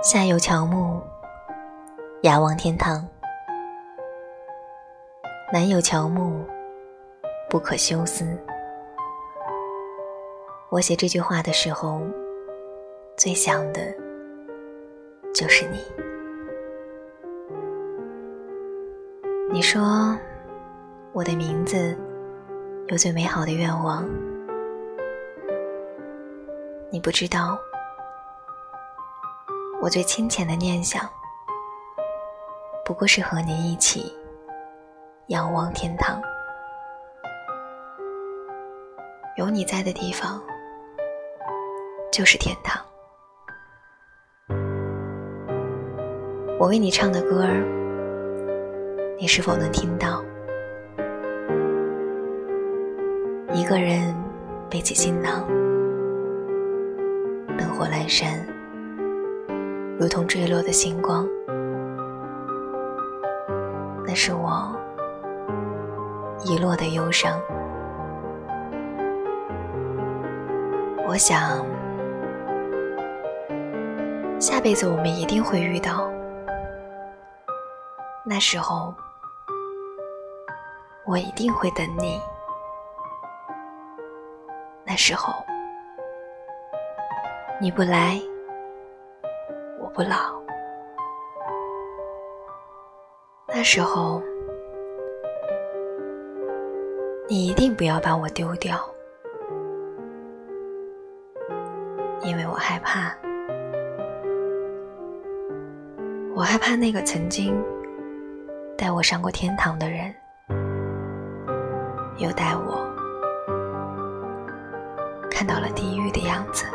下有乔木，雅望天堂；南有乔木，不可休思。我写这句话的时候，最想的就是你。你说我的名字有最美好的愿望，你不知道。我最清浅的念想，不过是和你一起仰望天堂。有你在的地方，就是天堂。我为你唱的歌，你是否能听到？一个人背起行囊，灯火阑珊。如同坠落的星光，那是我遗落的忧伤。我想，下辈子我们一定会遇到。那时候，我一定会等你。那时候，你不来。不老，那时候你一定不要把我丢掉，因为我害怕，我害怕那个曾经带我上过天堂的人，又带我看到了地狱的样子。